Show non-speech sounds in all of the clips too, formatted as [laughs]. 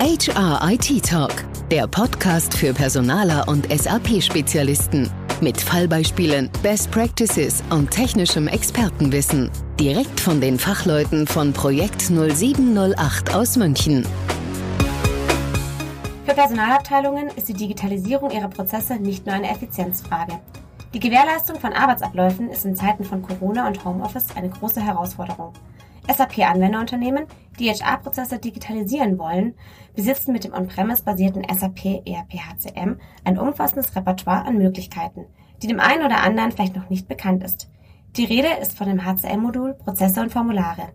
HR IT Talk, der Podcast für Personaler und SAP-Spezialisten. Mit Fallbeispielen, Best Practices und technischem Expertenwissen. Direkt von den Fachleuten von Projekt 0708 aus München. Für Personalabteilungen ist die Digitalisierung ihrer Prozesse nicht nur eine Effizienzfrage. Die Gewährleistung von Arbeitsabläufen ist in Zeiten von Corona und Homeoffice eine große Herausforderung. SAP-Anwenderunternehmen, die HR-Prozesse digitalisieren wollen, besitzen mit dem on-premise-basierten SAP ERP HCM ein umfassendes Repertoire an Möglichkeiten, die dem einen oder anderen vielleicht noch nicht bekannt ist. Die Rede ist von dem HCM-Modul Prozesse und Formulare.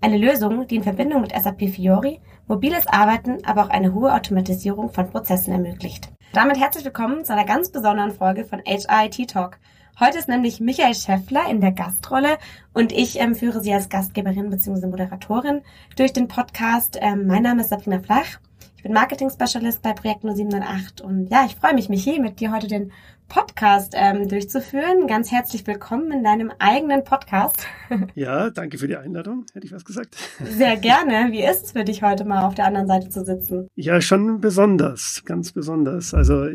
Eine Lösung, die in Verbindung mit SAP Fiori mobiles Arbeiten, aber auch eine hohe Automatisierung von Prozessen ermöglicht. Damit herzlich willkommen zu einer ganz besonderen Folge von HIT Talk. Heute ist nämlich Michael Schäffler in der Gastrolle und ich ähm, führe Sie als Gastgeberin bzw. Moderatorin durch den Podcast. Ähm, mein Name ist Sabrina Flach. Ich bin Marketing-Specialist bei Projekt 0708 und ja, ich freue mich, Michi, mit dir heute den Podcast ähm, durchzuführen. Ganz herzlich willkommen in deinem eigenen Podcast. [laughs] Ja, danke für die Einladung, hätte ich was gesagt. Sehr [laughs] gerne. Wie ist es für dich heute mal auf der anderen Seite zu sitzen? Ja, schon besonders, ganz besonders. Also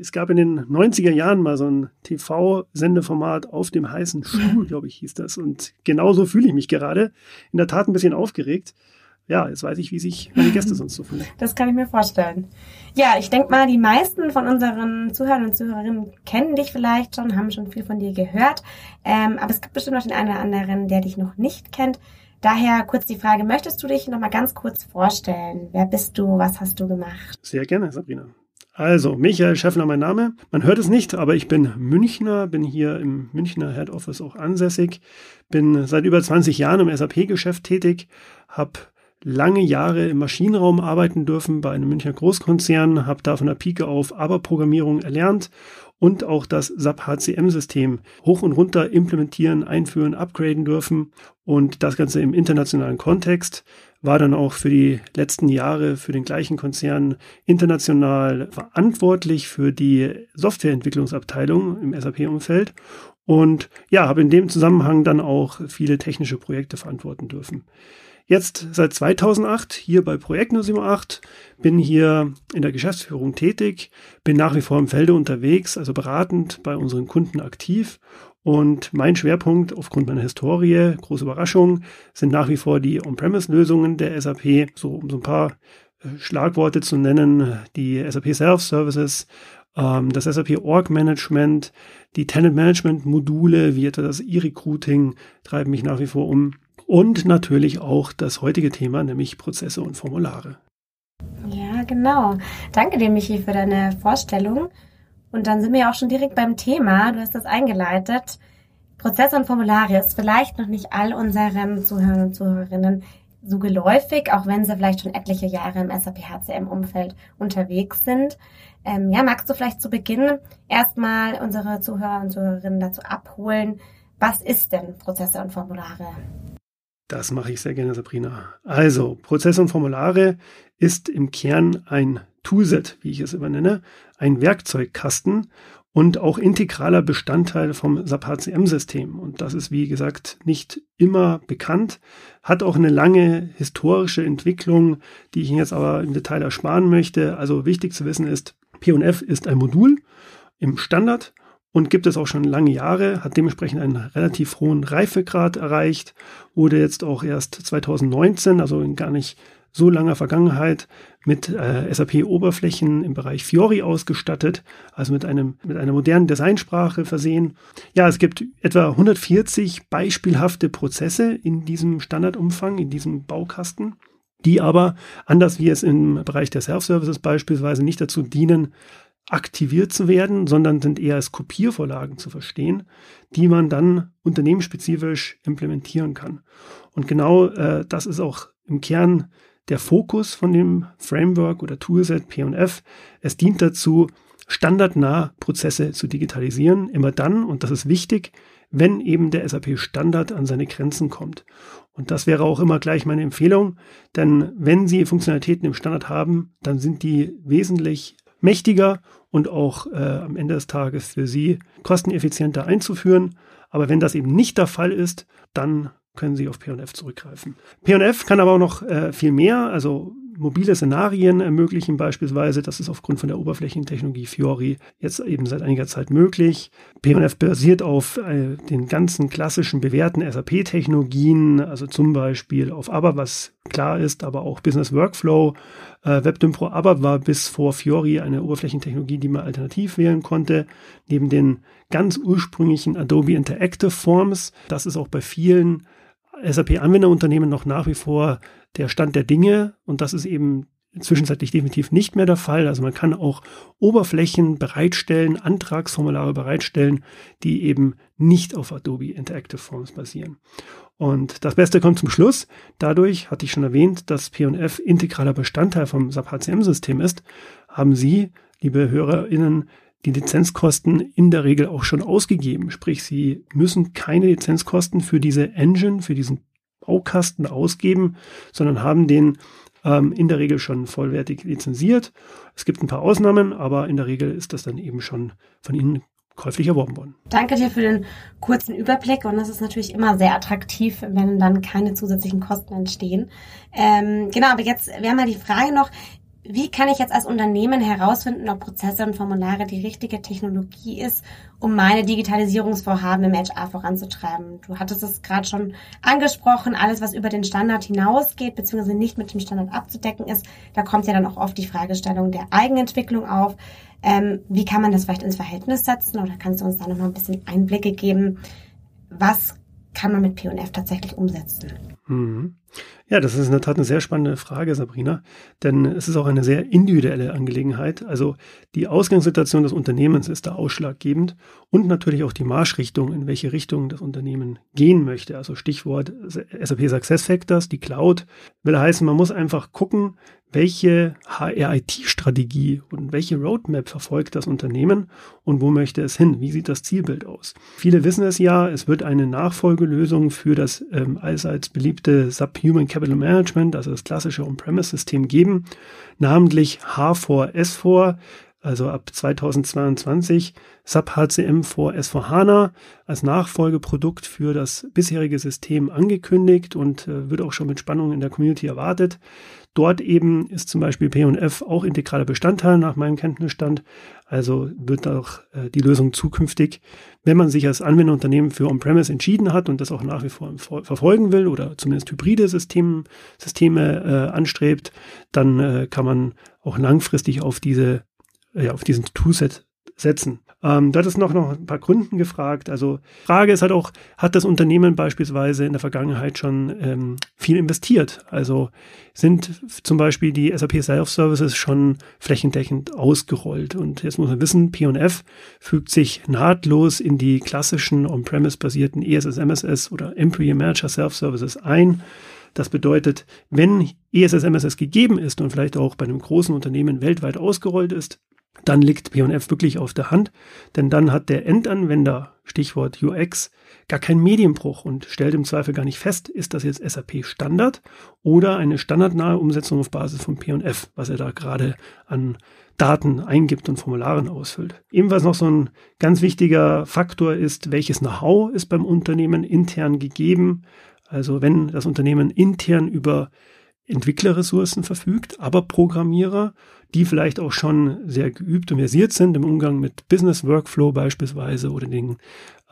es gab in den 90er Jahren mal so ein TV-Sendeformat auf dem heißen Schuh, [laughs] glaube ich, hieß das. Und genauso fühle ich mich gerade. In der Tat ein bisschen aufgeregt ja, jetzt weiß ich, wie sich meine Gäste sonst so fühlen. [laughs] Das kann ich mir vorstellen. Ja, ich denke mal, die meisten von unseren Zuhörern und Zuhörerinnen kennen dich vielleicht schon, haben schon viel von dir gehört. Ähm, aber es gibt bestimmt noch den einen oder anderen, der dich noch nicht kennt. Daher kurz die Frage, möchtest du dich noch mal ganz kurz vorstellen? Wer bist du? Was hast du gemacht? Sehr gerne, Sabrina. Also, Michael Schäffler mein Name. Man hört es nicht, aber ich bin Münchner, bin hier im Münchner Head Office auch ansässig, bin seit über 20 Jahren im SAP-Geschäft tätig, habe lange Jahre im Maschinenraum arbeiten dürfen bei einem Münchner Großkonzern, habe da von der Pike auf Aber-Programmierung erlernt und auch das SAP HCM-System hoch und runter implementieren, einführen, upgraden dürfen und das Ganze im internationalen Kontext war dann auch für die letzten Jahre für den gleichen Konzern international verantwortlich für die Softwareentwicklungsabteilung im SAP-Umfeld und ja, habe in dem Zusammenhang dann auch viele technische Projekte verantworten dürfen. Jetzt seit 2008 hier bei Projekt 078, bin hier in der Geschäftsführung tätig, bin nach wie vor im Felde unterwegs, also beratend bei unseren Kunden aktiv. Und mein Schwerpunkt aufgrund meiner Historie, große Überraschung, sind nach wie vor die On-Premise-Lösungen der SAP, so um so ein paar äh, Schlagworte zu nennen, die SAP Self-Services, ähm, das SAP Org Management, die Tenant Management Module, wie etwa das E-Recruiting, treiben mich nach wie vor um und natürlich auch das heutige Thema, nämlich Prozesse und Formulare. Ja, genau. Danke dir, Michi, für deine Vorstellung. Und dann sind wir auch schon direkt beim Thema. Du hast das eingeleitet. Prozesse und Formulare ist vielleicht noch nicht all unseren Zuhörern und Zuhörerinnen so geläufig, auch wenn sie vielleicht schon etliche Jahre im SAP HCM-Umfeld unterwegs sind. Ähm, ja, magst du vielleicht zu Beginn erstmal unsere Zuhörer und Zuhörerinnen dazu abholen, was ist denn Prozesse und Formulare? Das mache ich sehr gerne, Sabrina. Also, Prozesse und Formulare ist im Kern ein Toolset, wie ich es immer nenne, ein Werkzeugkasten und auch integraler Bestandteil vom SAP HCM-System. Und das ist, wie gesagt, nicht immer bekannt, hat auch eine lange historische Entwicklung, die ich Ihnen jetzt aber im Detail ersparen möchte. Also wichtig zu wissen ist, P&F ist ein Modul im Standard und gibt es auch schon lange Jahre, hat dementsprechend einen relativ hohen Reifegrad erreicht, wurde jetzt auch erst 2019, also in gar nicht so langer Vergangenheit, mit äh, SAP-Oberflächen im Bereich Fiori ausgestattet, also mit einem mit einer modernen Designsprache versehen. Ja, es gibt etwa 140 beispielhafte Prozesse in diesem Standardumfang, in diesem Baukasten die aber, anders wie es im Bereich der Self-Services beispielsweise, nicht dazu dienen, aktiviert zu werden, sondern sind eher als Kopiervorlagen zu verstehen, die man dann unternehmensspezifisch implementieren kann. Und genau äh, das ist auch im Kern der Fokus von dem Framework oder Toolset P&F. Es dient dazu, standardnah Prozesse zu digitalisieren, immer dann, und das ist wichtig, wenn eben der SAP-Standard an seine Grenzen kommt. Und das wäre auch immer gleich meine Empfehlung, denn wenn Sie Funktionalitäten im Standard haben, dann sind die wesentlich mächtiger und auch äh, am Ende des Tages für Sie kosteneffizienter einzuführen. Aber wenn das eben nicht der Fall ist, dann können Sie auf P&F zurückgreifen. P&F kann aber auch noch äh, viel mehr. Also mobile Szenarien ermöglichen beispielsweise. Das ist aufgrund von der Oberflächentechnologie Fiori jetzt eben seit einiger Zeit möglich. P&F basiert auf äh, den ganzen klassischen bewährten SAP-Technologien, also zum Beispiel auf ABAP, was klar ist, aber auch Business Workflow. Äh, WebDim Pro ABAP war bis vor Fiori eine Oberflächentechnologie, die man alternativ wählen konnte. Neben den ganz ursprünglichen Adobe Interactive Forms, das ist auch bei vielen SAP-Anwenderunternehmen noch nach wie vor der Stand der Dinge und das ist eben zwischenzeitlich definitiv nicht mehr der Fall. Also man kann auch Oberflächen bereitstellen, Antragsformulare bereitstellen, die eben nicht auf Adobe Interactive Forms basieren. Und das Beste kommt zum Schluss. Dadurch, hatte ich schon erwähnt, dass P&F integraler Bestandteil vom SAP HCM-System ist, haben Sie, liebe HörerInnen, die Lizenzkosten in der Regel auch schon ausgegeben. Sprich, Sie müssen keine Lizenzkosten für diese Engine, für diesen Baukasten ausgeben, sondern haben den ähm, in der Regel schon vollwertig lizenziert. Es gibt ein paar Ausnahmen, aber in der Regel ist das dann eben schon von Ihnen käuflich erworben worden. Danke dir für den kurzen Überblick und das ist natürlich immer sehr attraktiv, wenn dann keine zusätzlichen Kosten entstehen. Ähm, genau, aber jetzt, wir haben ja die Frage noch, wie kann ich jetzt als Unternehmen herausfinden, ob Prozesse und Formulare die richtige Technologie ist, um meine Digitalisierungsvorhaben im HR voranzutreiben? Du hattest es gerade schon angesprochen, alles, was über den Standard hinausgeht, beziehungsweise nicht mit dem Standard abzudecken ist, da kommt ja dann auch oft die Fragestellung der Eigenentwicklung auf. Ähm, wie kann man das vielleicht ins Verhältnis setzen? Oder kannst du uns da nochmal ein bisschen Einblicke geben? Was kann man mit P&F tatsächlich umsetzen? Mhm. Ja, das ist in der Tat eine sehr spannende Frage, Sabrina, denn es ist auch eine sehr individuelle Angelegenheit. Also die Ausgangssituation des Unternehmens ist da ausschlaggebend und natürlich auch die Marschrichtung, in welche Richtung das Unternehmen gehen möchte. Also Stichwort SAP Success Factors, die Cloud, will heißen, man muss einfach gucken, welche HR-IT-Strategie und welche Roadmap verfolgt das Unternehmen und wo möchte es hin? Wie sieht das Zielbild aus? Viele wissen es ja, es wird eine Nachfolgelösung für das ähm, allseits beliebte SAP Human Capital Management, also das klassische On-Premise-System geben, namentlich H4S4, also ab 2022 SAP HCM vor S4HANA als Nachfolgeprodukt für das bisherige System angekündigt und äh, wird auch schon mit Spannung in der Community erwartet. Dort eben ist zum Beispiel P&F auch integraler Bestandteil nach meinem Kenntnisstand. Also wird auch äh, die Lösung zukünftig, wenn man sich als Anwenderunternehmen für On-Premise entschieden hat und das auch nach wie vor verfolgen will oder zumindest hybride System, Systeme äh, anstrebt, dann äh, kann man auch langfristig auf diese ja, auf diesen Toolset setzen. Ähm, da ist noch, noch ein paar Gründen gefragt. Also Frage ist halt auch, hat das Unternehmen beispielsweise in der Vergangenheit schon ähm, viel investiert? Also sind zum Beispiel die SAP Self-Services schon flächendeckend ausgerollt? Und jetzt muss man wissen, P&F fügt sich nahtlos in die klassischen On-Premise-basierten ESS, MSS oder Employee Manager Self-Services ein. Das bedeutet, wenn ESS, MSS gegeben ist und vielleicht auch bei einem großen Unternehmen weltweit ausgerollt ist, dann liegt P&F wirklich auf der Hand, denn dann hat der Endanwender, Stichwort UX, gar keinen Medienbruch und stellt im Zweifel gar nicht fest, ist das jetzt SAP Standard oder eine standardnahe Umsetzung auf Basis von P&F, was er da gerade an Daten eingibt und Formularen ausfüllt. Ebenfalls noch so ein ganz wichtiger Faktor ist, welches Know-how ist beim Unternehmen intern gegeben. Also wenn das Unternehmen intern über Entwicklerressourcen verfügt, aber Programmierer, die vielleicht auch schon sehr geübt und versiert sind im Umgang mit Business Workflow beispielsweise oder den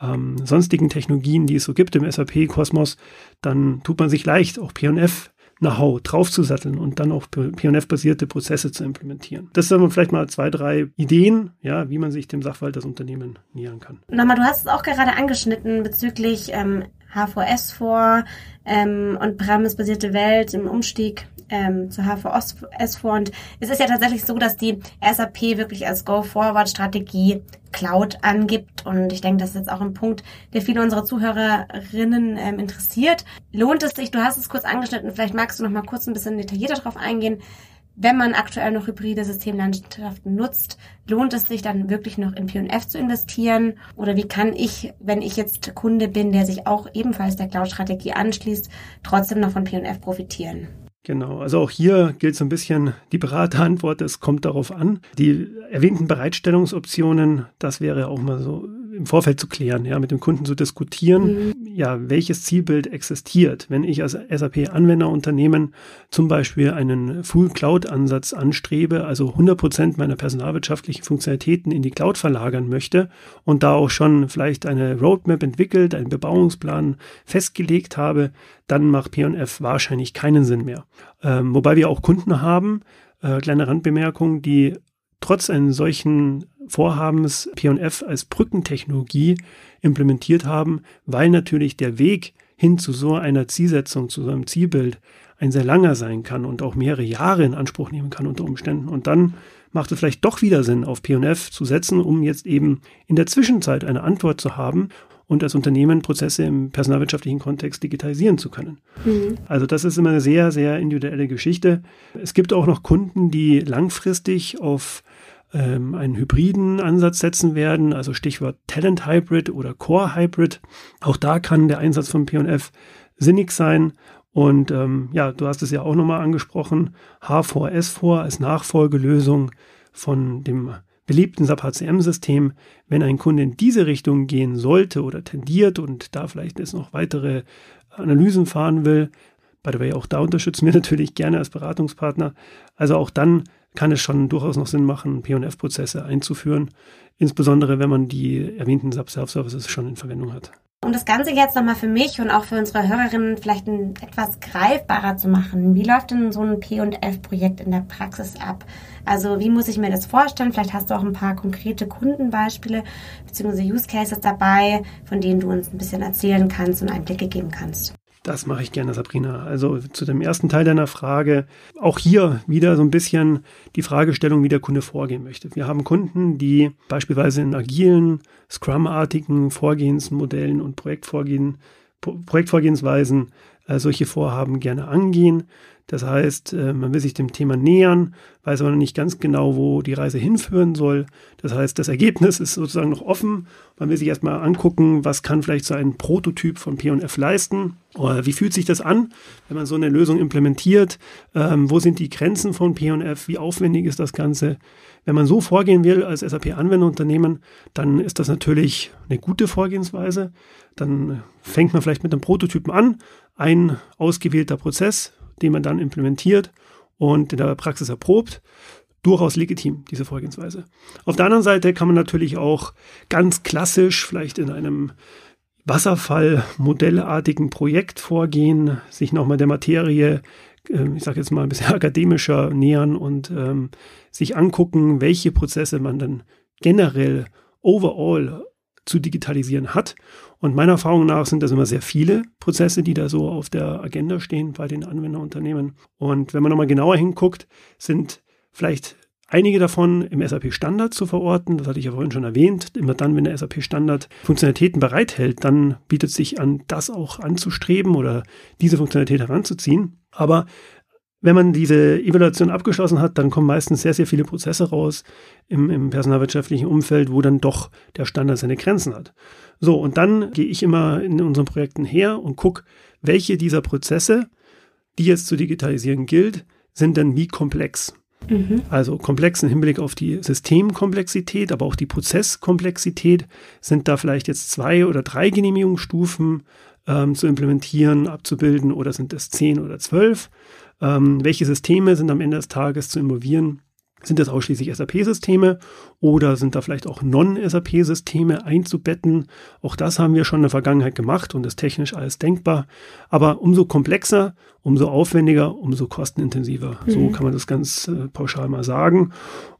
ähm, sonstigen Technologien, die es so gibt im SAP-Kosmos, dann tut man sich leicht, auch P&F Know-how draufzusatteln und dann auch P&F-basierte Prozesse zu implementieren. Das sind vielleicht mal zwei, drei Ideen, ja, wie man sich dem Sachverhalt des Unternehmens nähern kann. Nochmal, du hast es auch gerade angeschnitten bezüglich ähm, HVS vor ähm, und Premise-basierte Welt im Umstieg ähm, zu HVS vor. Und es ist ja tatsächlich so, dass die SAP wirklich als Go-Forward-Strategie Cloud angibt. Und ich denke, das ist jetzt auch ein Punkt, der viele unserer Zuhörerinnen ähm, interessiert. Lohnt es sich, du hast es kurz angeschnitten, vielleicht magst du noch mal kurz ein bisschen detaillierter darauf eingehen, wenn man aktuell noch hybride Systemlandschaften nutzt, lohnt es sich dann wirklich noch in P&F zu investieren? Oder wie kann ich, wenn ich jetzt Kunde bin, der sich auch ebenfalls der Cloud-Strategie anschließt, trotzdem noch von P&F profitieren? Genau, also auch hier gilt so ein bisschen die Beraterantwort, es kommt darauf an. Die erwähnten Bereitstellungsoptionen, das wäre auch mal so im Vorfeld zu klären, ja, mit dem Kunden zu diskutieren. Mhm. ja, welches Zielbild existiert. Wenn ich als SAP-Anwenderunternehmen zum Beispiel einen Full-Cloud-Ansatz anstrebe, also 100 Prozent meiner personalwirtschaftlichen Funktionalitäten in die Cloud verlagern möchte und da auch schon vielleicht eine Roadmap entwickelt, einen Bebauungsplan festgelegt habe, dann macht P&F wahrscheinlich keinen Sinn mehr. Ähm, wobei wir auch Kunden haben, äh, kleine Randbemerkung, die trotz eines solchen Vorhabens P&F als Brückentechnologie implementiert haben, weil natürlich der Weg hin zu so einer Zielsetzung, zu so einem Zielbild ein sehr langer sein kann und auch mehrere Jahre in Anspruch nehmen kann unter Umständen. Und dann macht es vielleicht doch wieder Sinn, auf P&F zu setzen, um jetzt eben in der Zwischenzeit eine Antwort zu haben und als Unternehmen Prozesse im personalwirtschaftlichen Kontext digitalisieren zu können. Mhm. Also das ist immer eine sehr, sehr individuelle Geschichte. Es gibt auch noch Kunden, die langfristig auf ähm, einen hybriden Ansatz setzen werden, also Stichwort Talent Hybrid oder Core Hybrid. Auch da kann der Einsatz von P&F sinnig sein. Und ähm, ja, du hast es ja auch nochmal angesprochen, H4S4 als Nachfolgelösung von dem beliebten SAP HCM-System. Wenn ein Kunde in diese Richtung gehen sollte oder tendiert und da vielleicht jetzt noch weitere Analysen fahren will, by the way, auch da unterstützen wir [laughs] natürlich gerne als Beratungspartner. Also auch dann kann es schon durchaus noch Sinn machen, P&F-Prozesse einzuführen, insbesondere wenn man die erwähnten Sub-Self-Services schon in Verwendung hat. Um das Ganze jetzt nochmal für mich und auch für unsere Hörerinnen vielleicht ein, etwas greifbarer zu machen, wie läuft denn so ein P&F-Projekt in der Praxis ab? Also wie muss ich mir das vorstellen? Vielleicht hast du auch ein paar konkrete Kundenbeispiele bzw. Use Cases dabei, von denen du uns ein bisschen erzählen kannst und Einblicke geben kannst. Das mache ich gerne, Sabrina. Also zu dem ersten Teil deiner Frage, auch hier wieder so ein bisschen die Fragestellung, wie der Kunde vorgehen möchte. Wir haben Kunden, die beispielsweise in agilen, Scrum-artigen Vorgehensmodellen und Projektvorgehen, Projektvorgehensweisen äh, solche Vorhaben gerne angehen. Das heißt, äh, man will sich dem Thema nähern, weiß aber noch nicht ganz genau, wo die Reise hinführen soll. Das heißt, das Ergebnis ist sozusagen noch offen. Man will sich erstmal angucken, was kann vielleicht so ein Prototyp von P&F leisten. Oder wie fühlt sich das an, wenn man so eine Lösung implementiert? Ähm, wo sind die Grenzen von P&F? Wie aufwendig ist das Ganze? Wenn man so vorgehen will als SAP-Anwenderunternehmen, dann ist das natürlich eine gute Vorgehensweise. Dann fängt man vielleicht mit einem Prototypen an, ein ausgewählter Prozess, den man dann implementiert und in der Praxis erprobt. Durchaus legitim, diese Vorgehensweise. Auf der anderen Seite kann man natürlich auch ganz klassisch, vielleicht in einem Wasserfall-modellartigen Projekt vorgehen, sich nochmal der Materie, äh, ich sage jetzt mal ein bisschen [laughs] akademischer nähern und ähm, sich angucken, welche Prozesse man dann generell overall zu digitalisieren hat. Und meiner Erfahrung nach sind das immer sehr viele Prozesse, die da so auf der Agenda stehen bei den Anwenderunternehmen. Und wenn man nochmal genauer hinguckt, sind vielleicht einige davon im SAP Standard zu verorten. Das hatte ich ja vorhin schon erwähnt. Immer dann, wenn der SAP Standard Funktionalitäten bereithält, dann bietet es sich an, das auch anzustreben oder diese Funktionalität heranzuziehen. Aber wenn man diese Evaluation abgeschlossen hat, dann kommen meistens sehr, sehr viele Prozesse raus im, im personalwirtschaftlichen Umfeld, wo dann doch der Standard seine Grenzen hat. So, und dann gehe ich immer in unseren Projekten her und gucke, welche dieser Prozesse, die jetzt zu digitalisieren gilt, sind denn wie komplex. Mhm. Also komplex im Hinblick auf die Systemkomplexität, aber auch die Prozesskomplexität. Sind da vielleicht jetzt zwei oder drei Genehmigungsstufen ähm, zu implementieren, abzubilden oder sind es zehn oder zwölf? Ähm, welche Systeme sind am Ende des Tages zu involvieren? Sind das ausschließlich SAP-Systeme oder sind da vielleicht auch Non-SAP-Systeme einzubetten? Auch das haben wir schon in der Vergangenheit gemacht und ist technisch alles denkbar. Aber umso komplexer, umso aufwendiger, umso kostenintensiver. Mhm. So kann man das ganz äh, pauschal mal sagen.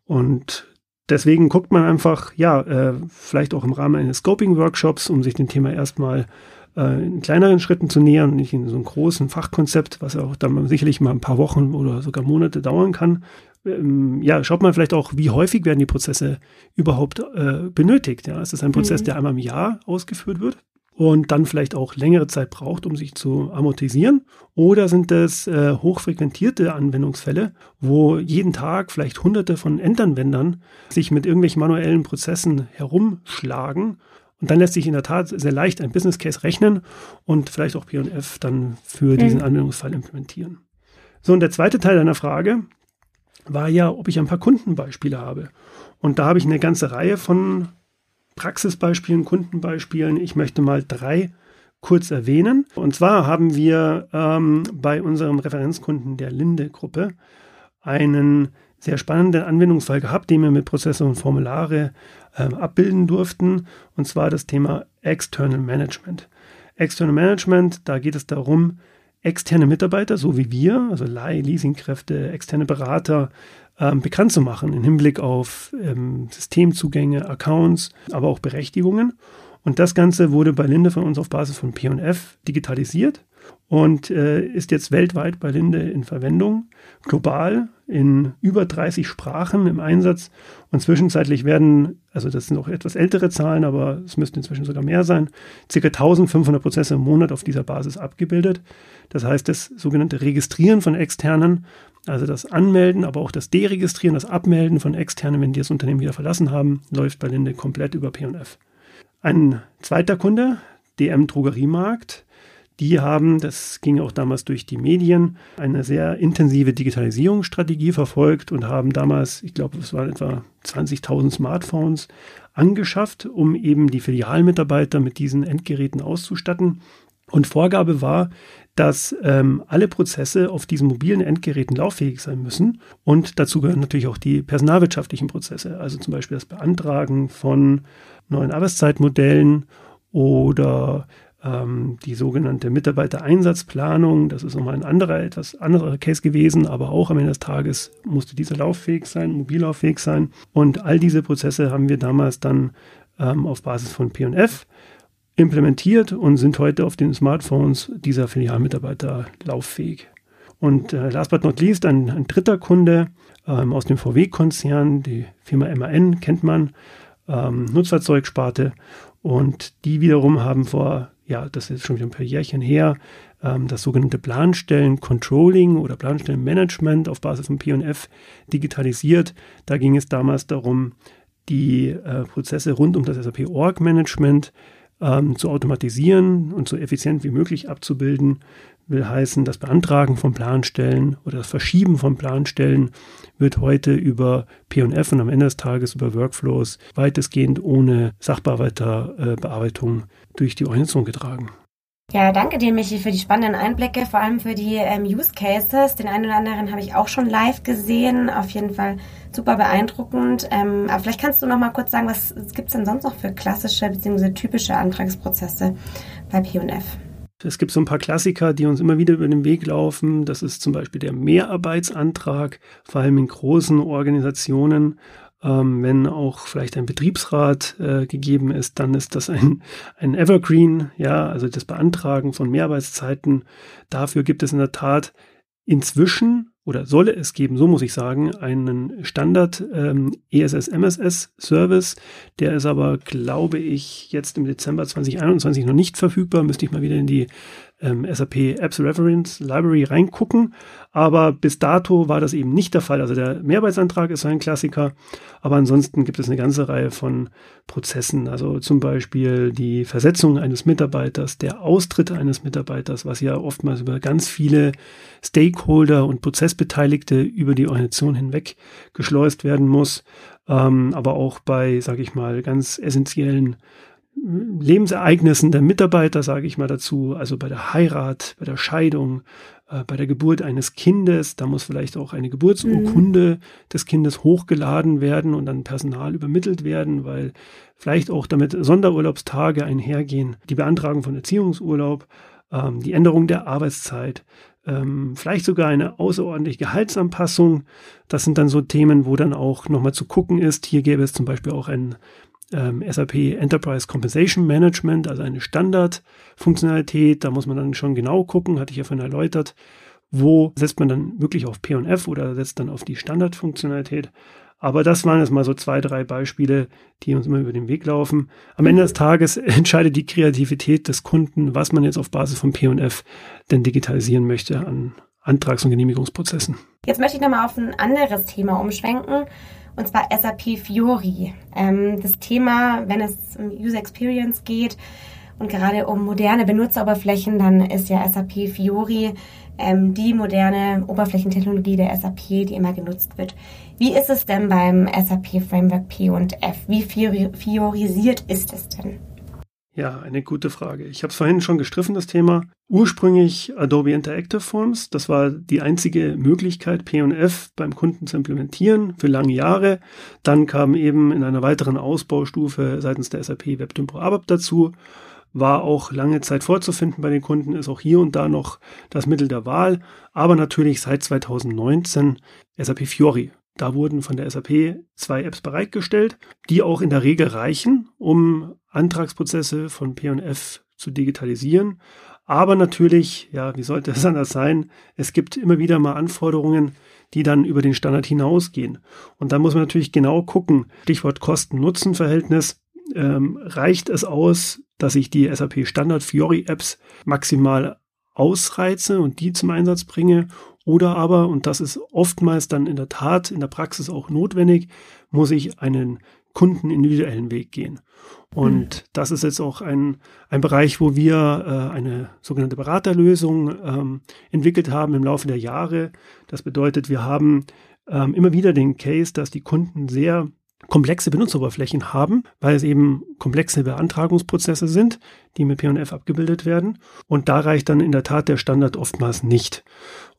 Und deswegen guckt man einfach, ja, äh, vielleicht auch im Rahmen eines Scoping-Workshops, um sich dem Thema erstmal äh, in kleineren Schritten zu nähern und nicht in so einem großen Fachkonzept, was auch dann sicherlich mal ein paar Wochen oder sogar Monate dauern kann. Ähm, ja, schaut man vielleicht auch, wie häufig werden die Prozesse überhaupt äh, benötigt. Ja, ist das ein Prozess, mhm. der einmal im Jahr ausgeführt wird? und dann vielleicht auch längere Zeit braucht, um sich zu amortisieren? Oder sind das äh, hochfrequentierte Anwendungsfälle, wo jeden Tag vielleicht hunderte von Endanwendern sich mit irgendwelchen manuellen Prozessen herumschlagen und dann lässt sich in der Tat sehr leicht ein Business Case rechnen und vielleicht auch P&F dann für diesen mhm. Anwendungsfall implementieren. So, und der zweite Teil deiner Frage war ja, ob ich ein paar Kundenbeispiele habe. Und da habe ich eine ganze Reihe von Praxisbeispielen, Kundenbeispielen. Ich möchte mal drei kurz erwähnen. Und zwar haben wir ähm, bei unserem Referenzkunden der Linde-Gruppe einen sehr spannenden Anwendungsfall gehabt, den wir mit Prozesse und Formulare äh, abbilden durften. Und zwar das Thema External Management. External Management, da geht es darum, externe Mitarbeiter, so wie wir, also Leih, Leasingkräfte, externe Berater, ähm, bekannt zu machen im Hinblick auf ähm, Systemzugänge, Accounts, aber auch Berechtigungen. Und das Ganze wurde bei Linde von uns auf Basis von P&F digitalisiert und äh, ist jetzt weltweit bei Linde in Verwendung, global in über 30 Sprachen im Einsatz und zwischenzeitlich werden, also das sind auch etwas ältere Zahlen, aber es müssten inzwischen sogar mehr sein, ca. 1500 Prozesse im Monat auf dieser Basis abgebildet. Das heißt, das sogenannte Registrieren von Externen, also das Anmelden, aber auch das Deregistrieren, das Abmelden von Externen, wenn die das Unternehmen wieder verlassen haben, läuft bei Linde komplett über P&F. Ein zweiter Kunde, DM Drogeriemarkt, die haben, das ging auch damals durch die Medien, eine sehr intensive Digitalisierungsstrategie verfolgt und haben damals, ich glaube, es waren etwa 20.000 Smartphones angeschafft, um eben die Filialmitarbeiter mit diesen Endgeräten auszustatten. Und Vorgabe war, dass ähm, alle Prozesse auf diesen mobilen Endgeräten lauffähig sein müssen. Und dazu gehören natürlich auch die personalwirtschaftlichen Prozesse, also zum Beispiel das Beantragen von neuen Arbeitszeitmodellen oder ähm, die sogenannte Mitarbeitereinsatzplanung. Das ist nochmal ein anderer, etwas anderer Case gewesen, aber auch am Ende des Tages musste dieser lauffähig sein, mobil lauffähig sein. Und all diese Prozesse haben wir damals dann ähm, auf Basis von P&F implementiert und sind heute auf den Smartphones dieser Filialmitarbeiter lauffähig. Und äh, last but not least, ein, ein dritter Kunde ähm, aus dem VW-Konzern, die Firma MAN kennt man, ähm, Nutzfahrzeugsparte. Und die wiederum haben vor, ja, das ist schon wieder ein paar Jährchen her, ähm, das sogenannte Planstellen-Controlling oder Planstellenmanagement auf Basis von P&F digitalisiert. Da ging es damals darum, die äh, Prozesse rund um das SAP Org Management ähm, zu automatisieren und so effizient wie möglich abzubilden, will heißen, das Beantragen von Planstellen oder das Verschieben von Planstellen wird heute über P&F und am Ende des Tages über Workflows weitestgehend ohne Sachbearbeiterbearbeitung durch die Organisation getragen. Ja, danke dir, Michi, für die spannenden Einblicke, vor allem für die ähm, Use Cases. Den einen oder anderen habe ich auch schon live gesehen. Auf jeden Fall super beeindruckend. Ähm, aber vielleicht kannst du noch mal kurz sagen, was gibt es denn sonst noch für klassische bzw. typische Antragsprozesse bei P&F? Es gibt so ein paar Klassiker, die uns immer wieder über den Weg laufen. Das ist zum Beispiel der Mehrarbeitsantrag, vor allem in großen Organisationen. Ähm, wenn auch vielleicht ein Betriebsrat äh, gegeben ist, dann ist das ein, ein Evergreen, ja, also das Beantragen von Mehrarbeitszeiten. Dafür gibt es in der Tat inzwischen oder solle es geben, so muss ich sagen, einen Standard ähm, ESS-MSS-Service. Der ist aber, glaube ich, jetzt im Dezember 2021 noch nicht verfügbar. Müsste ich mal wieder in die ähm, SAP Apps Reference Library reingucken. Aber bis dato war das eben nicht der Fall. Also der Mehrarbeitsantrag ist ein Klassiker. Aber ansonsten gibt es eine ganze Reihe von Prozessen. Also zum Beispiel die Versetzung eines Mitarbeiters, der Austritt eines Mitarbeiters, was ja oftmals über ganz viele Stakeholder und Prozessbeteiligte über die Organisation hinweg geschleust werden muss. Ähm, aber auch bei, sage ich mal, ganz essentiellen Lebensereignissen der Mitarbeiter, sage ich mal dazu, also bei der Heirat, bei der Scheidung, äh, bei der Geburt eines Kindes, da muss vielleicht auch eine Geburtsurkunde mhm. des Kindes hochgeladen werden und dann Personal übermittelt werden, weil vielleicht auch damit Sonderurlaubstage einhergehen, die Beantragung von Erziehungsurlaub, ähm, die Änderung der Arbeitszeit, ähm, vielleicht sogar eine außerordentliche Gehaltsanpassung. Das sind dann so Themen, wo dann auch nochmal zu gucken ist. Hier gäbe es zum Beispiel auch ein ähm, SAP Enterprise Compensation Management, also eine Standardfunktionalität. Da muss man dann schon genau gucken, hatte ich ja vorhin erläutert, wo setzt man dann wirklich auf P&F oder setzt dann auf die Standardfunktionalität. Aber das waren jetzt mal so zwei, drei Beispiele, die uns immer über den Weg laufen. Am Ende des Tages [laughs] entscheidet die Kreativität des Kunden, was man jetzt auf Basis von P&F denn digitalisieren möchte an Antrags- und Genehmigungsprozessen. Jetzt möchte ich nochmal auf ein anderes Thema umschwenken und zwar SAP Fiori. Ähm, das Thema, wenn es um User Experience geht und gerade um moderne Benutzeroberflächen, dann ist ja SAP Fiori ähm, die moderne Oberflächentechnologie der SAP, die immer genutzt wird. Wie ist es denn beim SAP Framework P und F? Wie fiorisiert ist es denn? Ja, eine gute Frage. Ich habe es vorhin schon gestriffen, das Thema. Ursprünglich Adobe Interactive Forms. Das war die einzige Möglichkeit, P&F beim Kunden zu implementieren für lange Jahre. Dann kam eben in einer weiteren Ausbaustufe seitens der SAP WebDym Pro ABAP dazu. War auch lange Zeit vorzufinden bei den Kunden, ist auch hier und da noch das Mittel der Wahl. Aber natürlich seit 2019 SAP Fiori da wurden von der SAP zwei Apps bereitgestellt, die auch in der Regel reichen, um Antragsprozesse von P&F zu digitalisieren. Aber natürlich, ja, wie sollte es [laughs] anders sein? Es gibt immer wieder mal Anforderungen, die dann über den Standard hinausgehen. Und da muss man natürlich genau gucken. Stichwort Kosten-Nutzen-Verhältnis. Ähm, reicht es aus, dass ich die SAP Standard Fiori Apps maximal ausreize und die zum Einsatz bringe? Oder aber, und das ist oftmals dann in der Tat in der Praxis auch notwendig, muss ich einen kundenindividuellen Weg gehen. Und mhm. das ist jetzt auch ein, ein Bereich, wo wir äh, eine sogenannte Beraterlösung ähm, entwickelt haben im Laufe der Jahre. Das bedeutet, wir haben ähm, immer wieder den Case, dass die Kunden sehr komplexe Benutzeroberflächen haben, weil es eben komplexe Beantragungsprozesse sind, die mit P&F abgebildet werden. Und da reicht dann in der Tat der Standard oftmals nicht.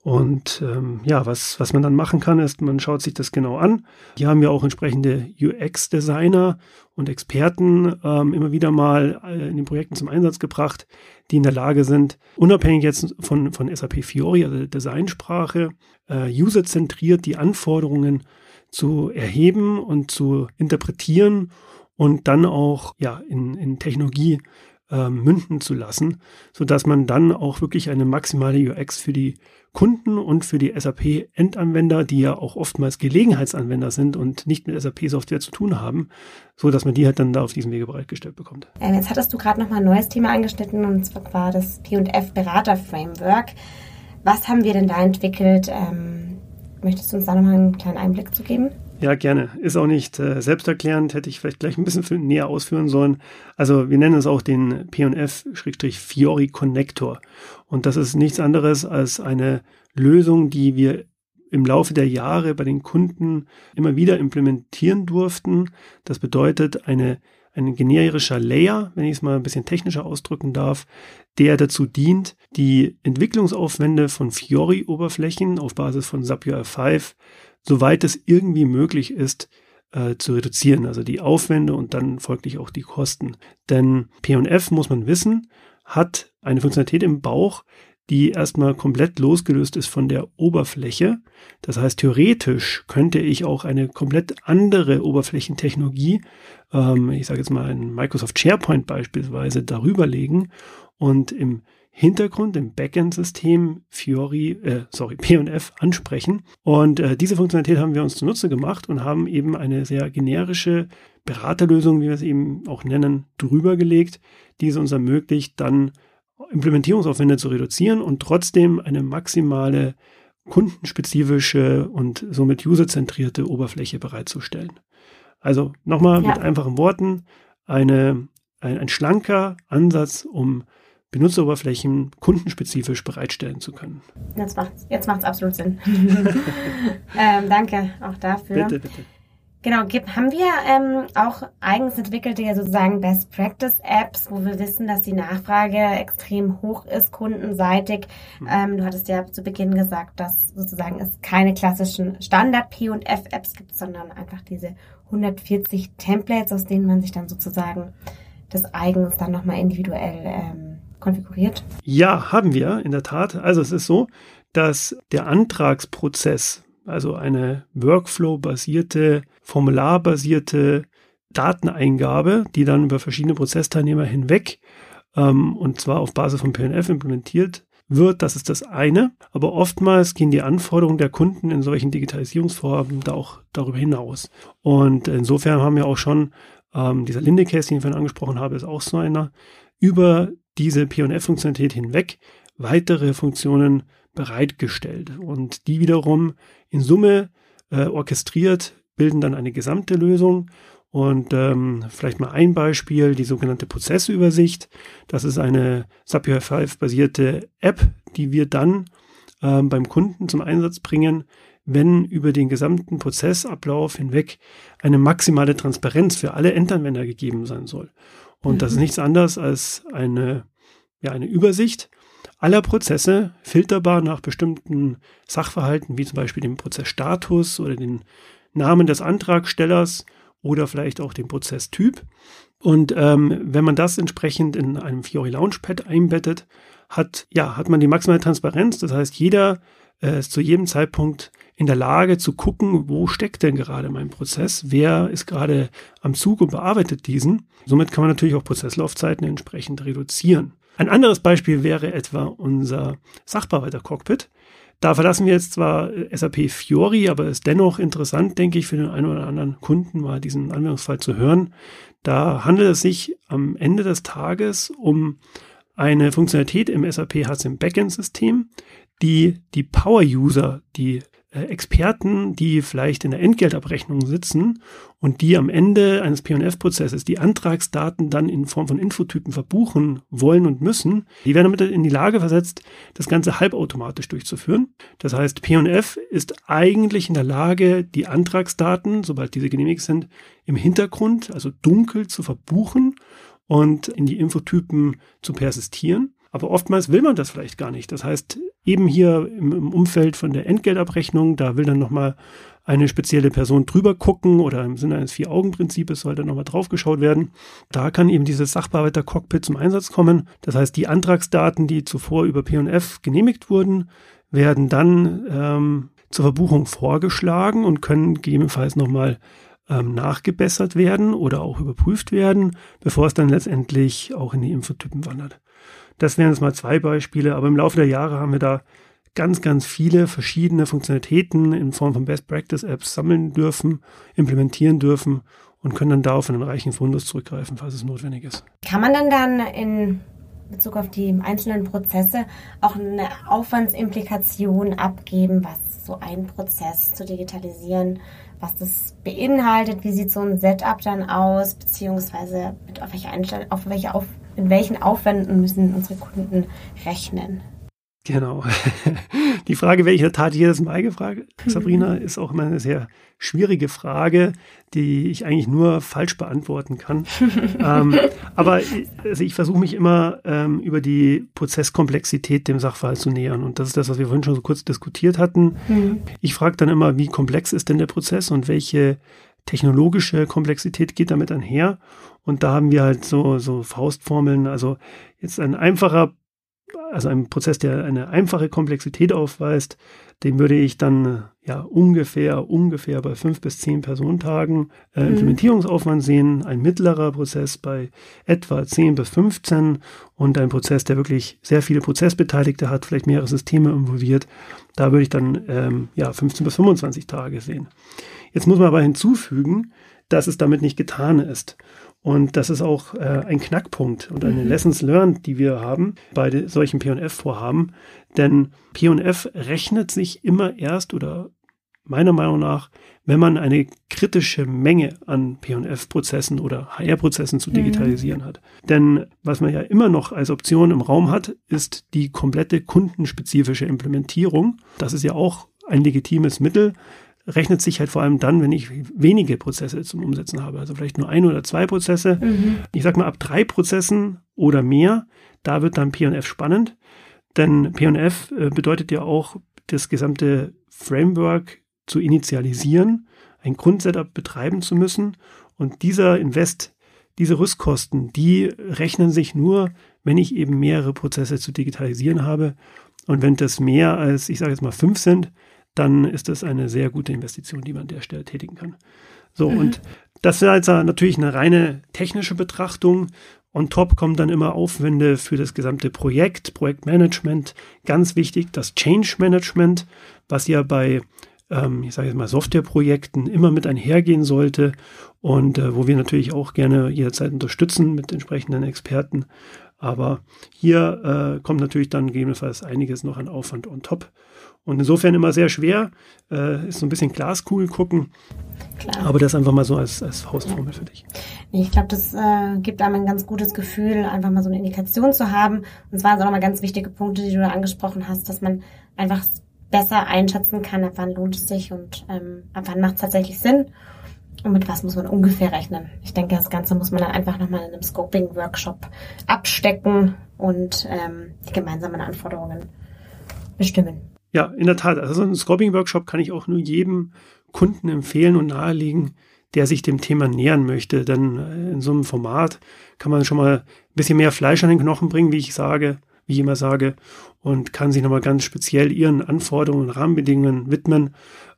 Und ähm, ja, was, was man dann machen kann, ist, man schaut sich das genau an. Hier haben wir auch entsprechende UX-Designer und Experten ähm, immer wieder mal äh, in den Projekten zum Einsatz gebracht, die in der Lage sind, unabhängig jetzt von, von SAP Fiori, also der Designsprache, äh, userzentriert die Anforderungen zu erheben und zu interpretieren und dann auch ja, in, in Technologie äh, münden zu lassen, sodass man dann auch wirklich eine maximale UX für die Kunden und für die SAP-Endanwender, die ja auch oftmals Gelegenheitsanwender sind und nicht mit SAP-Software zu tun haben, so dass man die halt dann da auf diesem Wege bereitgestellt bekommt. Ähm, jetzt hattest du gerade noch mal ein neues Thema angeschnitten und zwar war das P&F Berater Framework. Was haben wir denn da entwickelt? Ähm, möchtest du uns da noch mal einen kleinen Einblick zu geben? Ja, gerne. Ist auch nicht äh, selbsterklärend, hätte ich vielleicht gleich ein bisschen näher ausführen sollen. Also wir nennen es auch den P&F-Fiori Connector. Und das ist nichts anderes als eine Lösung, die wir im Laufe der Jahre bei den Kunden immer wieder implementieren durften. Das bedeutet eine, ein generischer Layer, wenn ich es mal ein bisschen technischer ausdrücken darf, der dazu dient, die Entwicklungsaufwände von Fiori-Oberflächen auf Basis von SAP UI5 soweit es irgendwie möglich ist, äh, zu reduzieren, also die Aufwände und dann folglich auch die Kosten. Denn P&F, muss man wissen, hat eine Funktionalität im Bauch, die erstmal komplett losgelöst ist von der Oberfläche. Das heißt, theoretisch könnte ich auch eine komplett andere Oberflächentechnologie, ähm, ich sage jetzt mal ein Microsoft SharePoint beispielsweise, darüber legen und im Hintergrund im Backend-System Fiori, äh, sorry, P&F ansprechen. Und äh, diese Funktionalität haben wir uns zunutze gemacht und haben eben eine sehr generische Beraterlösung, wie wir es eben auch nennen, drüber gelegt, die es uns ermöglicht, dann Implementierungsaufwände zu reduzieren und trotzdem eine maximale kundenspezifische und somit userzentrierte Oberfläche bereitzustellen. Also nochmal ja. mit einfachen Worten, eine, ein, ein schlanker Ansatz, um Benutzeroberflächen kundenspezifisch bereitstellen zu können. Jetzt macht es jetzt macht's absolut Sinn. [laughs] ähm, danke auch dafür. Bitte, bitte. Genau, gibt, haben wir ähm, auch eigens entwickelte sozusagen Best Practice Apps, wo wir wissen, dass die Nachfrage extrem hoch ist, kundenseitig. Mhm. Ähm, du hattest ja zu Beginn gesagt, dass sozusagen es keine klassischen Standard P und F Apps gibt, sondern einfach diese 140 Templates, aus denen man sich dann sozusagen das eigens dann nochmal individuell ähm, konfiguriert? Ja, haben wir in der Tat. Also es ist so, dass der Antragsprozess, also eine Workflow-basierte, formularbasierte Dateneingabe, die dann über verschiedene Prozessteilnehmer hinweg ähm, und zwar auf Basis von PNF implementiert wird, das ist das eine. Aber oftmals gehen die Anforderungen der Kunden in solchen Digitalisierungsvorhaben da auch darüber hinaus. Und insofern haben wir auch schon ähm, dieser Linde-Case, den ich vorhin angesprochen habe, ist auch so einer, über diese P&F-Funktionalität hinweg weitere Funktionen bereitgestellt. Und die wiederum in Summe äh, orchestriert bilden dann eine gesamte Lösung. Und ähm, vielleicht mal ein Beispiel, die sogenannte Prozessübersicht. Das ist eine SAP UI5-basierte App, die wir dann ähm, beim Kunden zum Einsatz bringen, wenn über den gesamten Prozessablauf hinweg eine maximale Transparenz für alle Endanwender gegeben sein soll. Und das ist nichts anderes als eine, ja, eine Übersicht aller Prozesse, filterbar nach bestimmten Sachverhalten, wie zum Beispiel dem Prozessstatus oder den Namen des Antragstellers oder vielleicht auch den Prozesstyp. Und ähm, wenn man das entsprechend in einem Fiori Launchpad einbettet, hat, ja, hat man die maximale Transparenz. Das heißt, jeder äh, ist zu jedem Zeitpunkt in der Lage zu gucken, wo steckt denn gerade mein Prozess, wer ist gerade am Zug und bearbeitet diesen. Somit kann man natürlich auch Prozesslaufzeiten entsprechend reduzieren. Ein anderes Beispiel wäre etwa unser Sachbearbeiter-Cockpit. Da verlassen wir jetzt zwar SAP Fiori, aber ist dennoch interessant, denke ich, für den einen oder anderen Kunden mal diesen Anwendungsfall zu hören. Da handelt es sich am Ende des Tages um eine Funktionalität im SAP HCM Backend System, die die Power-User, die äh, Experten, die vielleicht in der Entgeltabrechnung sitzen und die am Ende eines P&F-Prozesses die Antragsdaten dann in Form von Infotypen verbuchen wollen und müssen, die werden damit in die Lage versetzt, das Ganze halbautomatisch durchzuführen. Das heißt, P&F ist eigentlich in der Lage, die Antragsdaten, sobald diese genehmigt sind, im Hintergrund, also dunkel zu verbuchen und in die Infotypen zu persistieren. Aber oftmals will man das vielleicht gar nicht. Das heißt, eben hier im, im Umfeld von der Entgeltabrechnung, da will dann nochmal eine spezielle Person drüber gucken oder im Sinne eines Vier-Augen-Prinzips soll dann nochmal draufgeschaut werden. Da kann eben dieses Sachbearbeiter-Cockpit zum Einsatz kommen. Das heißt, die Antragsdaten, die zuvor über P&F genehmigt wurden, werden dann ähm, zur Verbuchung vorgeschlagen und können gegebenenfalls nochmal ähm, nachgebessert werden oder auch überprüft werden, bevor es dann letztendlich auch in die Infotypen wandert. Das wären jetzt mal zwei Beispiele, aber im Laufe der Jahre haben wir da ganz, ganz viele verschiedene Funktionalitäten in Form von Best Practice Apps sammeln dürfen, implementieren dürfen und können dann da auf einen reichen Fundus zurückgreifen, falls es notwendig ist. Kann man dann dann in Bezug auf die einzelnen Prozesse auch eine Aufwandsimplikation abgeben, was so ein Prozess zu digitalisieren, was das beinhaltet, wie sieht so ein Setup dann aus, beziehungsweise mit auf welche, Einstell auf welche auf in welchen Aufwänden müssen unsere Kunden rechnen? Genau. [laughs] Die Frage werde ich in der Tat jedes Mal gefragt, Sabrina, ist auch immer eine sehr schwierige Frage, die ich eigentlich nur falsch beantworten kann. [laughs] ähm, aber also ich versuche mich immer ähm, über die Prozesskomplexität dem Sachverhalt zu nähern. Und das ist das, was wir vorhin schon so kurz diskutiert hatten. Mhm. Ich frage dann immer, wie komplex ist denn der Prozess und welche technologische Komplexität geht damit einher. Und da haben wir halt so, so Faustformeln. Also jetzt ein einfacher, also ein Prozess, der eine einfache Komplexität aufweist, den würde ich dann ja ungefähr, ungefähr bei fünf bis zehn Personentagen äh, mhm. Implementierungsaufwand sehen. Ein mittlerer Prozess bei etwa zehn bis 15 und ein Prozess, der wirklich sehr viele Prozessbeteiligte hat, vielleicht mehrere Systeme involviert. Da würde ich dann ähm, ja 15 bis 25 Tage sehen. Jetzt muss man aber hinzufügen, dass es damit nicht getan ist. Und das ist auch äh, ein Knackpunkt und eine mhm. Lessons learned, die wir haben bei solchen P&F-Vorhaben. Denn P&F rechnet sich immer erst oder meiner Meinung nach, wenn man eine kritische Menge an P&F-Prozessen oder HR-Prozessen zu mhm. digitalisieren mhm. hat. Denn was man ja immer noch als Option im Raum hat, ist die komplette kundenspezifische Implementierung. Das ist ja auch ein legitimes Mittel, rechnet sich halt vor allem dann, wenn ich wenige Prozesse zum Umsetzen habe. Also vielleicht nur ein oder zwei Prozesse. Mhm. Ich sag mal, ab drei Prozessen oder mehr, da wird dann P&F spannend. Denn P&F äh, bedeutet ja auch, das gesamte Framework zu initialisieren, ein Grundsetup betreiben zu müssen. Und dieser Invest, diese Rüstkosten, die rechnen sich nur, wenn ich eben mehrere Prozesse zu digitalisieren habe. Und wenn das mehr als, ich sage jetzt mal, fünf sind, dann ist das eine sehr gute Investition, die man an der Stelle tätigen kann. So, mhm. und das wäre jetzt natürlich eine reine technische Betrachtung. On top kommen dann immer Aufwände für das gesamte Projekt, Projektmanagement. Ganz wichtig, das Change Management, was ja bei, ähm, ich sage jetzt mal, Softwareprojekten immer mit einhergehen sollte und äh, wo wir natürlich auch gerne jederzeit unterstützen mit entsprechenden Experten. Aber hier äh, kommt natürlich dann gegebenenfalls einiges noch an Aufwand on top. Und insofern immer sehr schwer, äh, ist so ein bisschen Glaskugel gucken. Klar. Aber das einfach mal so als, als Faustformel für dich. Ich glaube, das äh, gibt einem ein ganz gutes Gefühl, einfach mal so eine Indikation zu haben. Und zwar sind auch nochmal ganz wichtige Punkte, die du da angesprochen hast, dass man einfach besser einschätzen kann, ab wann lohnt es sich und ähm, ab wann macht es tatsächlich Sinn. Und mit was muss man ungefähr rechnen? Ich denke, das Ganze muss man dann einfach nochmal in einem Scoping-Workshop abstecken und ähm, die gemeinsamen Anforderungen bestimmen. Ja, in der Tat. Also so ein Scoping-Workshop kann ich auch nur jedem Kunden empfehlen und nahelegen, der sich dem Thema nähern möchte. Denn äh, in so einem Format kann man schon mal ein bisschen mehr Fleisch an den Knochen bringen, wie ich sage, wie ich immer sage, und kann sich nochmal ganz speziell ihren Anforderungen und Rahmenbedingungen widmen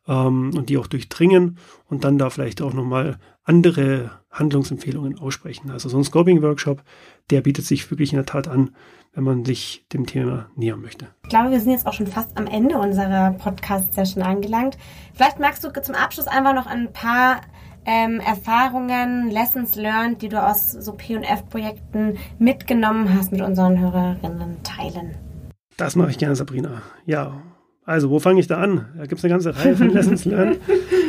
ähm, und die auch durchdringen und dann da vielleicht auch nochmal andere Handlungsempfehlungen aussprechen. Also so ein Scoping-Workshop, der bietet sich wirklich in der Tat an, wenn man sich dem Thema nähern möchte. Ich glaube, wir sind jetzt auch schon fast am Ende unserer Podcast-Session angelangt. Vielleicht magst du zum Abschluss einfach noch ein paar ähm, Erfahrungen, Lessons learned, die du aus so P&F-Projekten mitgenommen hast, mit unseren Hörerinnen teilen. Das mache ich gerne, Sabrina. Ja, also, wo fange ich da an? Da gibt es eine ganze Reihe von [laughs] Lessons Learned.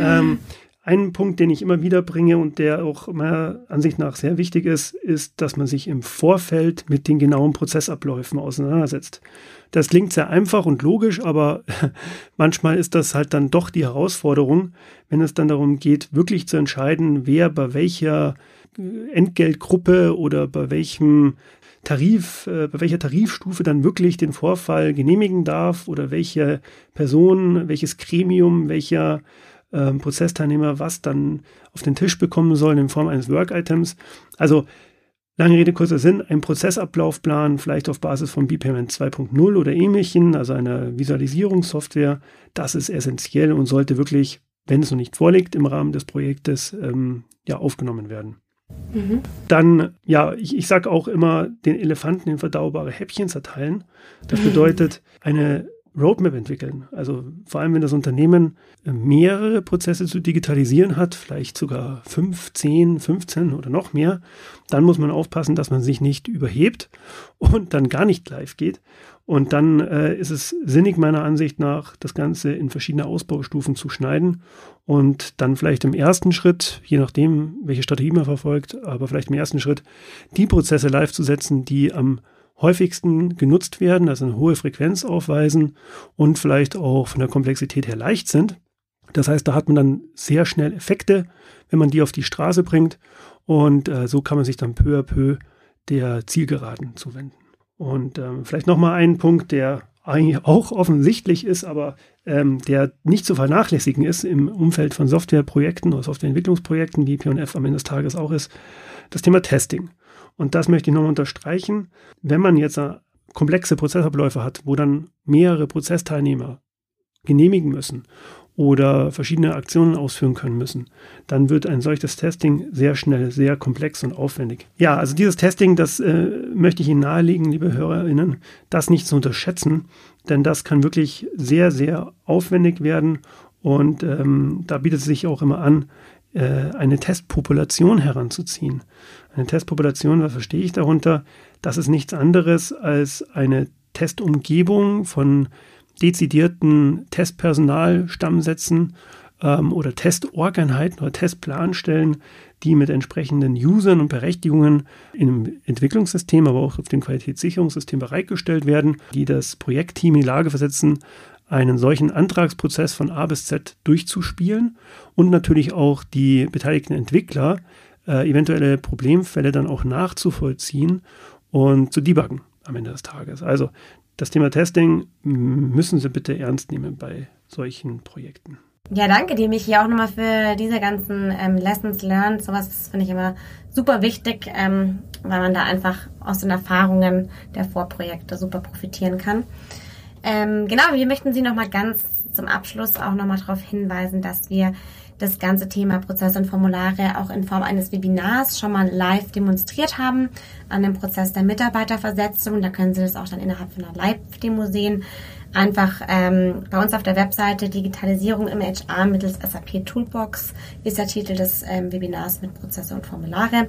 ähm, ein Punkt, den ich immer wieder bringe und der auch meiner Ansicht nach sehr wichtig ist, ist, dass man sich im Vorfeld mit den genauen Prozessabläufen auseinandersetzt. Das klingt sehr einfach und logisch, aber [laughs] manchmal ist das halt dann doch die Herausforderung, wenn es dann darum geht, wirklich zu entscheiden, wer bei welcher Entgeltgruppe oder bei welchem Tarif, äh, bei welcher Tarifstufe dann wirklich den Vorfall genehmigen darf oder welche Person, welches Gremium, welcher äh, Prozessteilnehmer was dann auf den Tisch bekommen soll in Form eines Work-Items. Also Lange Rede, kurzer Sinn, ein Prozessablaufplan, vielleicht auf Basis von BPayment 2.0 oder ähnlichen, also einer Visualisierungssoftware, das ist essentiell und sollte wirklich, wenn es noch nicht vorliegt, im Rahmen des Projektes ähm, ja, aufgenommen werden. Mhm. Dann, ja, ich, ich sage auch immer, den Elefanten in verdaubare Häppchen zerteilen. Das bedeutet, eine Roadmap entwickeln. Also vor allem, wenn das Unternehmen äh, mehrere Prozesse zu digitalisieren hat, vielleicht sogar 5, 10, 15 oder noch mehr, dann muss man aufpassen, dass man sich nicht überhebt und dann gar nicht live geht. Und dann äh, ist es sinnig meiner Ansicht nach, das Ganze in verschiedene Ausbaustufen zu schneiden und dann vielleicht im ersten Schritt, je nachdem, welche Strategie man verfolgt, aber vielleicht im ersten Schritt die Prozesse live zu setzen, die am häufigsten genutzt werden, also eine hohe Frequenz aufweisen und vielleicht auch von der Komplexität her leicht sind. Das heißt, da hat man dann sehr schnell Effekte, wenn man die auf die Straße bringt und äh, so kann man sich dann peu à peu der Zielgeraden zuwenden. Und ähm, vielleicht nochmal ein Punkt, der eigentlich auch offensichtlich ist, aber ähm, der nicht zu vernachlässigen ist im Umfeld von Softwareprojekten oder Softwareentwicklungsprojekten, wie P&F am Ende des Tages auch ist, das Thema Testing. Und das möchte ich nochmal unterstreichen. Wenn man jetzt komplexe Prozessabläufe hat, wo dann mehrere Prozessteilnehmer genehmigen müssen oder verschiedene Aktionen ausführen können müssen, dann wird ein solches Testing sehr schnell sehr komplex und aufwendig. Ja, also dieses Testing, das äh, möchte ich Ihnen nahelegen, liebe Hörerinnen, das nicht zu unterschätzen, denn das kann wirklich sehr, sehr aufwendig werden und ähm, da bietet es sich auch immer an, äh, eine Testpopulation heranzuziehen. Eine Testpopulation, was verstehe ich darunter? Das ist nichts anderes als eine Testumgebung von dezidierten Testpersonalstammsätzen ähm, oder Testorganheiten oder Testplanstellen, die mit entsprechenden Usern und Berechtigungen im Entwicklungssystem, aber auch auf dem Qualitätssicherungssystem bereitgestellt werden, die das Projektteam in die Lage versetzen, einen solchen Antragsprozess von A bis Z durchzuspielen und natürlich auch die beteiligten Entwickler äh, eventuelle Problemfälle dann auch nachzuvollziehen und zu debuggen am Ende des Tages. Also das Thema Testing müssen Sie bitte ernst nehmen bei solchen Projekten. Ja, danke dir, Michi, auch nochmal für diese ganzen ähm, Lessons learned. Sowas finde ich immer super wichtig, ähm, weil man da einfach aus den Erfahrungen der Vorprojekte super profitieren kann. Ähm, genau, wir möchten Sie nochmal ganz zum Abschluss auch nochmal darauf hinweisen, dass wir das ganze Thema Prozesse und Formulare auch in Form eines Webinars schon mal live demonstriert haben an dem Prozess der Mitarbeiterversetzung. Da können Sie das auch dann innerhalb von einer Live-Demo sehen. Einfach ähm, bei uns auf der Webseite Digitalisierung im HR mittels SAP Toolbox ist der Titel des ähm, Webinars mit Prozesse und Formulare.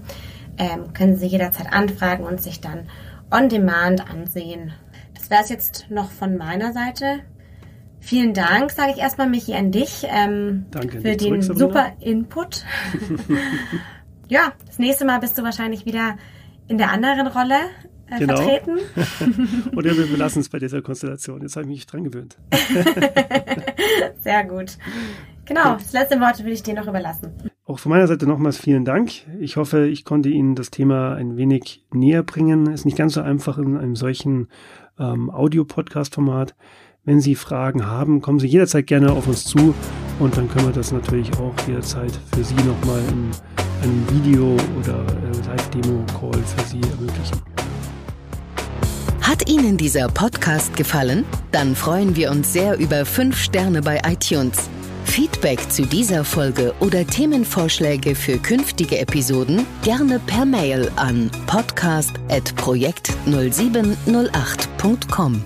Ähm, können Sie jederzeit anfragen und sich dann on demand ansehen das wäre es jetzt noch von meiner Seite. Vielen Dank, sage ich erstmal, Michi, an dich ähm, Danke, für den zurück, super Input. [laughs] ja, das nächste Mal bist du wahrscheinlich wieder in der anderen Rolle äh, genau. vertreten. [laughs] Oder wir belassen es bei dieser Konstellation. Jetzt habe ich mich dran gewöhnt. [laughs] Sehr gut. Genau, das letzte Wort will ich dir noch überlassen. auch von meiner Seite nochmals vielen Dank. Ich hoffe, ich konnte Ihnen das Thema ein wenig näher bringen. Ist nicht ganz so einfach in einem solchen ähm, Audio-Podcast-Format. Wenn Sie Fragen haben, kommen Sie jederzeit gerne auf uns zu und dann können wir das natürlich auch jederzeit für Sie nochmal in einem Video oder äh, Live-Demo-Call für Sie ermöglichen. Hat Ihnen dieser Podcast gefallen? Dann freuen wir uns sehr über 5 Sterne bei iTunes. Feedback zu dieser Folge oder Themenvorschläge für künftige Episoden gerne per Mail an podcast.projekt0708.com.